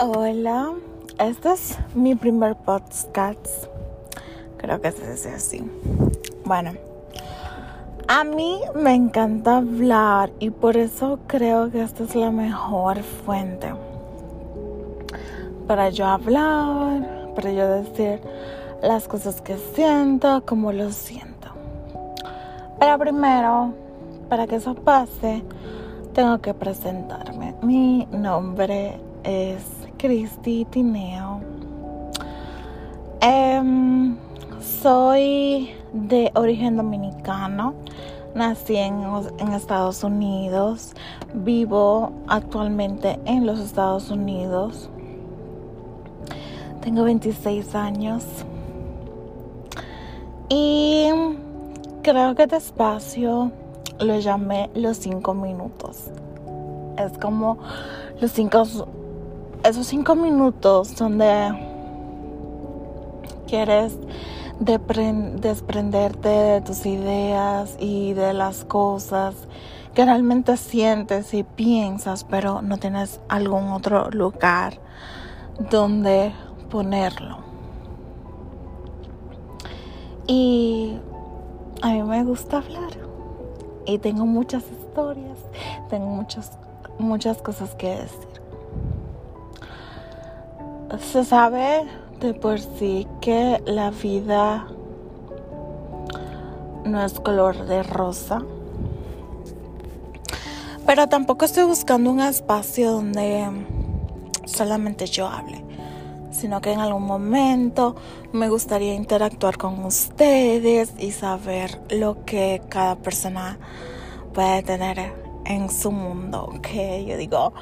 Hola, este es mi primer podcast. Creo que se dice así. Bueno, a mí me encanta hablar y por eso creo que esta es la mejor fuente para yo hablar, para yo decir las cosas que siento, como lo siento. Pero primero, para que eso pase, tengo que presentarme. Mi nombre es Cristi Tineo. Em, soy de origen dominicano. Nací en, en, Estados Unidos. Vivo actualmente en los Estados Unidos. Tengo 26 años. Y creo que despacio lo llamé los 5 minutos. Es como los 5 esos cinco minutos donde quieres desprenderte de tus ideas y de las cosas que realmente sientes y piensas, pero no tienes algún otro lugar donde ponerlo. Y a mí me gusta hablar y tengo muchas historias, tengo muchas, muchas cosas que decir se sabe de por sí que la vida no es color de rosa. Pero tampoco estoy buscando un espacio donde solamente yo hable, sino que en algún momento me gustaría interactuar con ustedes y saber lo que cada persona puede tener en su mundo. Que yo digo,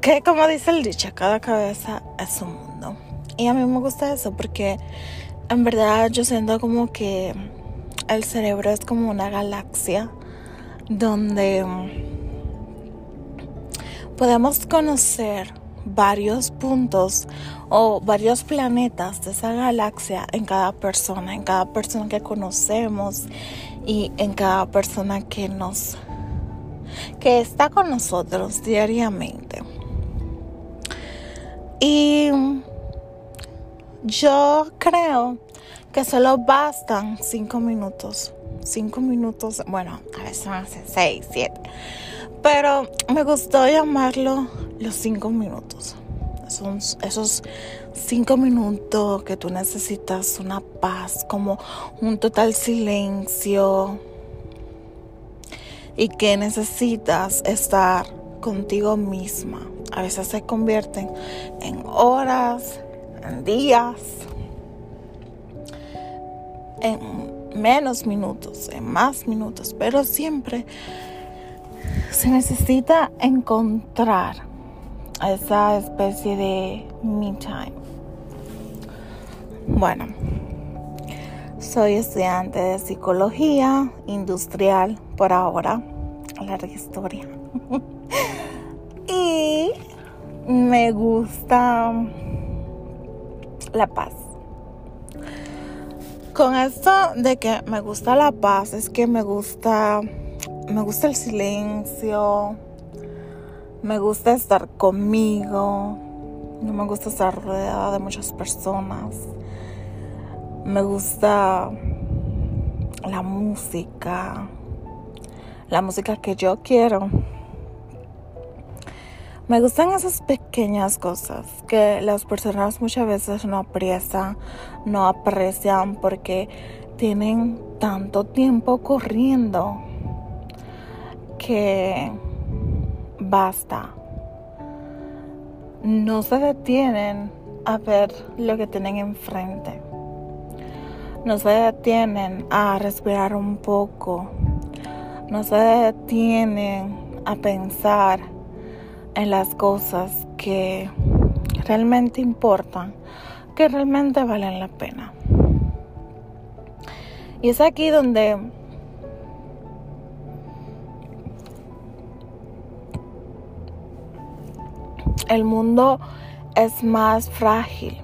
que como dice el dicho, cada cabeza es un mundo. Y a mí me gusta eso porque en verdad yo siento como que el cerebro es como una galaxia donde podemos conocer varios puntos o varios planetas de esa galaxia en cada persona, en cada persona que conocemos y en cada persona que nos que está con nosotros diariamente. Y yo creo que solo bastan cinco minutos. Cinco minutos, bueno, a veces ser seis, siete. Pero me gustó llamarlo los cinco minutos. Son esos cinco minutos que tú necesitas una paz, como un total silencio. Y que necesitas estar contigo misma a veces se convierten en horas, en días, en menos minutos, en más minutos, pero siempre se necesita encontrar esa especie de me time. Bueno, soy estudiante de psicología industrial por ahora, larga historia. Me gusta la paz. Con esto de que me gusta la paz, es que me gusta, me gusta el silencio, me gusta estar conmigo, no me gusta estar rodeada de muchas personas, me gusta la música, la música que yo quiero. Me gustan esas pequeñas cosas que las personas muchas veces no aprecian, no aprecian porque tienen tanto tiempo corriendo que basta. No se detienen a ver lo que tienen enfrente. No se detienen a respirar un poco. No se detienen a pensar en las cosas que realmente importan, que realmente valen la pena. Y es aquí donde el mundo es más frágil,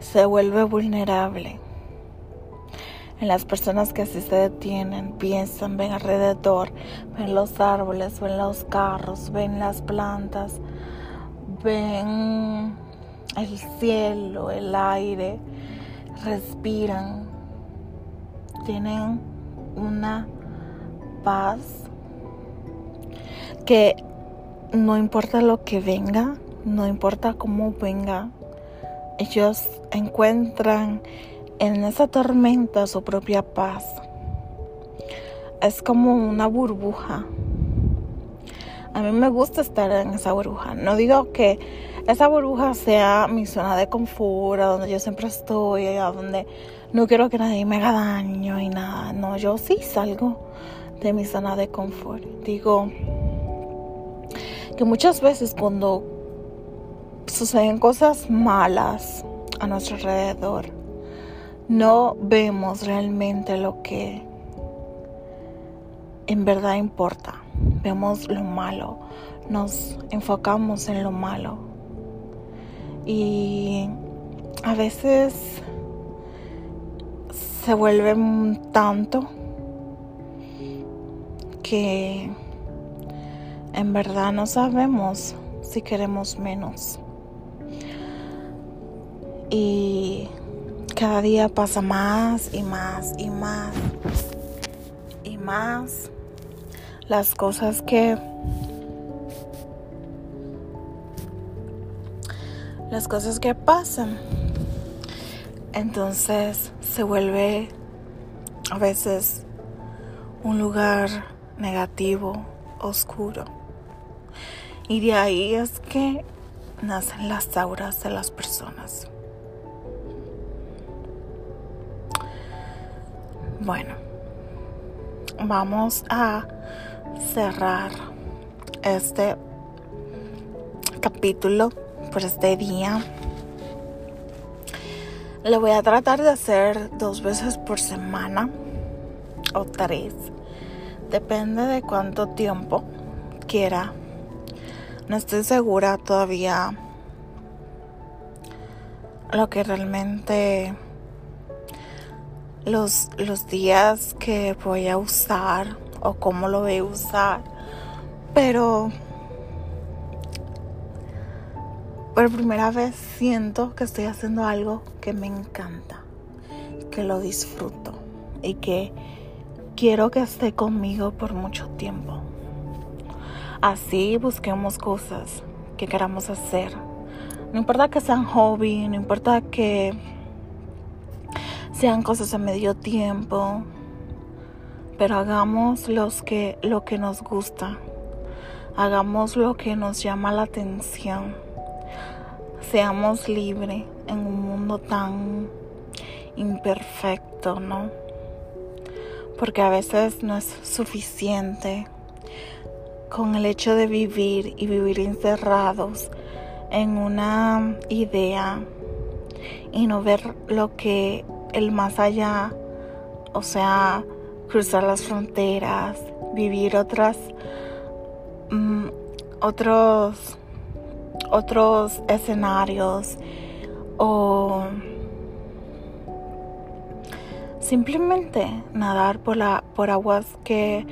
se vuelve vulnerable. En las personas que así se detienen, piensan, ven alrededor, ven los árboles, ven los carros, ven las plantas, ven el cielo, el aire, respiran, tienen una paz que no importa lo que venga, no importa cómo venga, ellos encuentran en esa tormenta su propia paz. Es como una burbuja. A mí me gusta estar en esa burbuja. No digo que esa burbuja sea mi zona de confort, a donde yo siempre estoy, a donde no quiero que nadie me haga daño y nada. No, yo sí salgo de mi zona de confort. Digo que muchas veces cuando suceden cosas malas a nuestro alrededor, no vemos realmente lo que en verdad importa. Vemos lo malo, nos enfocamos en lo malo. Y a veces se vuelve tanto que en verdad no sabemos si queremos menos. Y cada día pasa más y más y más y más las cosas que las cosas que pasan entonces se vuelve a veces un lugar negativo oscuro y de ahí es que nacen las auras de las personas. Bueno, vamos a cerrar este capítulo por este día. Lo voy a tratar de hacer dos veces por semana o tres. Depende de cuánto tiempo quiera no estoy segura todavía lo que realmente los, los días que voy a usar o cómo lo voy a usar. Pero por primera vez siento que estoy haciendo algo que me encanta, que lo disfruto y que quiero que esté conmigo por mucho tiempo. Así busquemos cosas que queramos hacer. No importa que sean hobby, no importa que sean cosas a medio tiempo, pero hagamos los que, lo que nos gusta. Hagamos lo que nos llama la atención. Seamos libres en un mundo tan imperfecto, ¿no? Porque a veces no es suficiente con el hecho de vivir y vivir encerrados en una idea y no ver lo que el más allá, o sea, cruzar las fronteras, vivir otras, mm, otros, otros escenarios o simplemente nadar por, la, por aguas que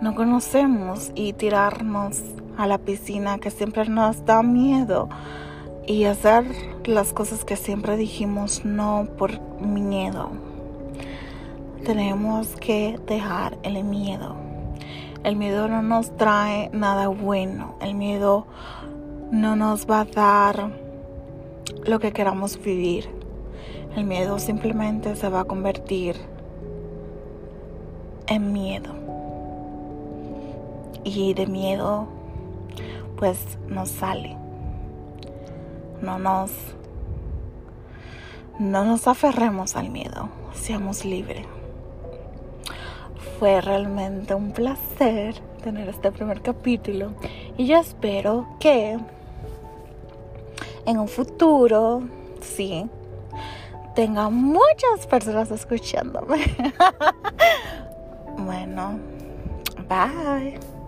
no conocemos y tirarnos a la piscina que siempre nos da miedo y hacer las cosas que siempre dijimos no por miedo. Tenemos que dejar el miedo. El miedo no nos trae nada bueno. El miedo no nos va a dar lo que queramos vivir. El miedo simplemente se va a convertir en miedo y de miedo pues nos sale. No nos no nos aferremos al miedo, seamos libres. Fue realmente un placer tener este primer capítulo y yo espero que en un futuro, sí, tenga muchas personas escuchándome. bueno, bye.